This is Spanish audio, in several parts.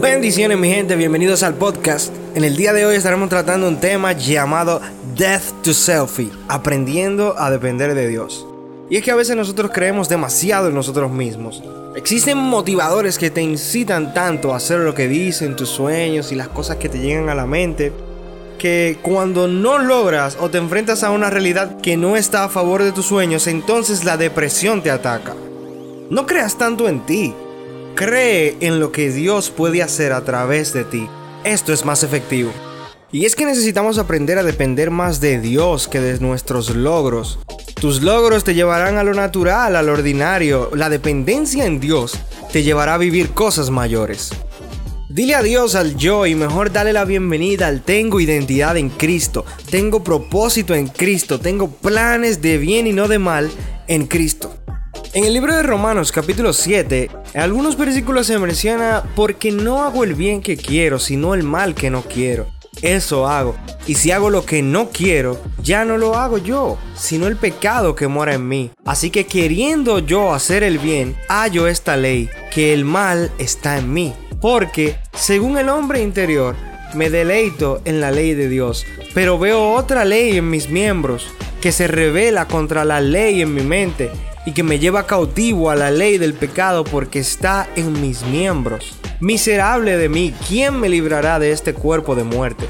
Bendiciones mi gente, bienvenidos al podcast. En el día de hoy estaremos tratando un tema llamado Death to Selfie, aprendiendo a depender de Dios. Y es que a veces nosotros creemos demasiado en nosotros mismos. Existen motivadores que te incitan tanto a hacer lo que dicen tus sueños y las cosas que te llegan a la mente, que cuando no logras o te enfrentas a una realidad que no está a favor de tus sueños, entonces la depresión te ataca. No creas tanto en ti, cree en lo que Dios puede hacer a través de ti. Esto es más efectivo. Y es que necesitamos aprender a depender más de Dios que de nuestros logros. Tus logros te llevarán a lo natural, a lo ordinario. La dependencia en Dios te llevará a vivir cosas mayores. Dile adiós al yo y mejor dale la bienvenida al tengo identidad en Cristo, tengo propósito en Cristo, tengo planes de bien y no de mal en Cristo. En el libro de Romanos capítulo 7, en algunos versículos se menciona, porque no hago el bien que quiero, sino el mal que no quiero eso hago. Y si hago lo que no quiero, ya no lo hago yo, sino el pecado que mora en mí. Así que queriendo yo hacer el bien, hallo esta ley, que el mal está en mí. Porque, según el hombre interior, me deleito en la ley de Dios, pero veo otra ley en mis miembros, que se revela contra la ley en mi mente y que me lleva cautivo a la ley del pecado porque está en mis miembros. Miserable de mí, ¿quién me librará de este cuerpo de muerte?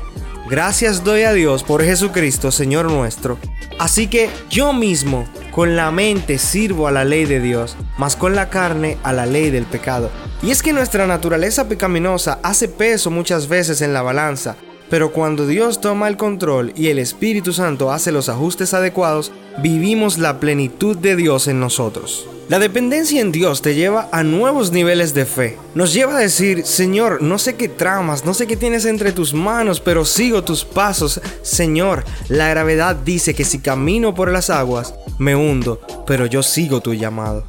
Gracias doy a Dios por Jesucristo, Señor nuestro. Así que yo mismo, con la mente sirvo a la ley de Dios, mas con la carne a la ley del pecado. Y es que nuestra naturaleza pecaminosa hace peso muchas veces en la balanza, pero cuando Dios toma el control y el Espíritu Santo hace los ajustes adecuados, vivimos la plenitud de Dios en nosotros. La dependencia en Dios te lleva a nuevos niveles de fe. Nos lleva a decir, Señor, no sé qué tramas, no sé qué tienes entre tus manos, pero sigo tus pasos. Señor, la gravedad dice que si camino por las aguas, me hundo, pero yo sigo tu llamado.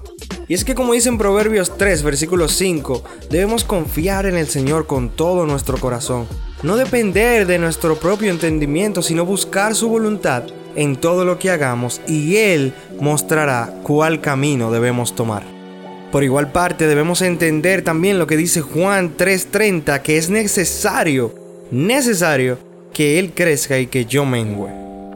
Y es que como dice en Proverbios 3, versículo 5, debemos confiar en el Señor con todo nuestro corazón. No depender de nuestro propio entendimiento, sino buscar su voluntad en todo lo que hagamos y Él mostrará cuál camino debemos tomar. Por igual parte debemos entender también lo que dice Juan 3:30, que es necesario, necesario que Él crezca y que yo mengüe.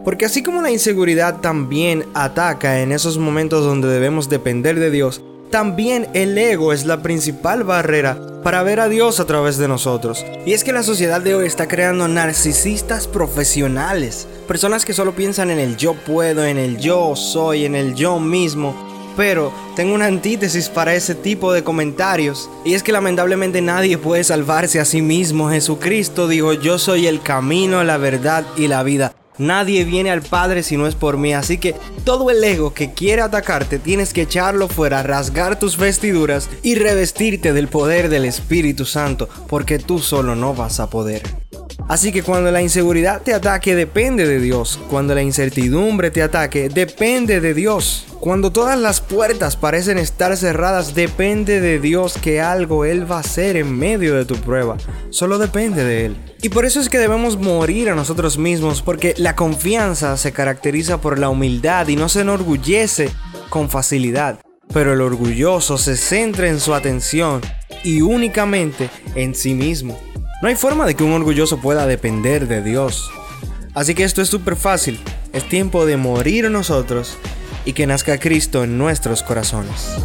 Porque así como la inseguridad también ataca en esos momentos donde debemos depender de Dios, también el ego es la principal barrera para ver a Dios a través de nosotros. Y es que la sociedad de hoy está creando narcisistas profesionales, personas que solo piensan en el yo puedo, en el yo soy, en el yo mismo. Pero tengo una antítesis para ese tipo de comentarios. Y es que lamentablemente nadie puede salvarse a sí mismo. Jesucristo dijo, yo soy el camino, la verdad y la vida. Nadie viene al Padre si no es por mí, así que todo el ego que quiere atacarte tienes que echarlo fuera, rasgar tus vestiduras y revestirte del poder del Espíritu Santo, porque tú solo no vas a poder. Así que cuando la inseguridad te ataque depende de Dios, cuando la incertidumbre te ataque depende de Dios, cuando todas las puertas parecen estar cerradas depende de Dios que algo Él va a hacer en medio de tu prueba, solo depende de Él. Y por eso es que debemos morir a nosotros mismos, porque la confianza se caracteriza por la humildad y no se enorgullece con facilidad, pero el orgulloso se centra en su atención y únicamente en sí mismo. No hay forma de que un orgulloso pueda depender de Dios. Así que esto es súper fácil. Es tiempo de morir nosotros y que nazca Cristo en nuestros corazones.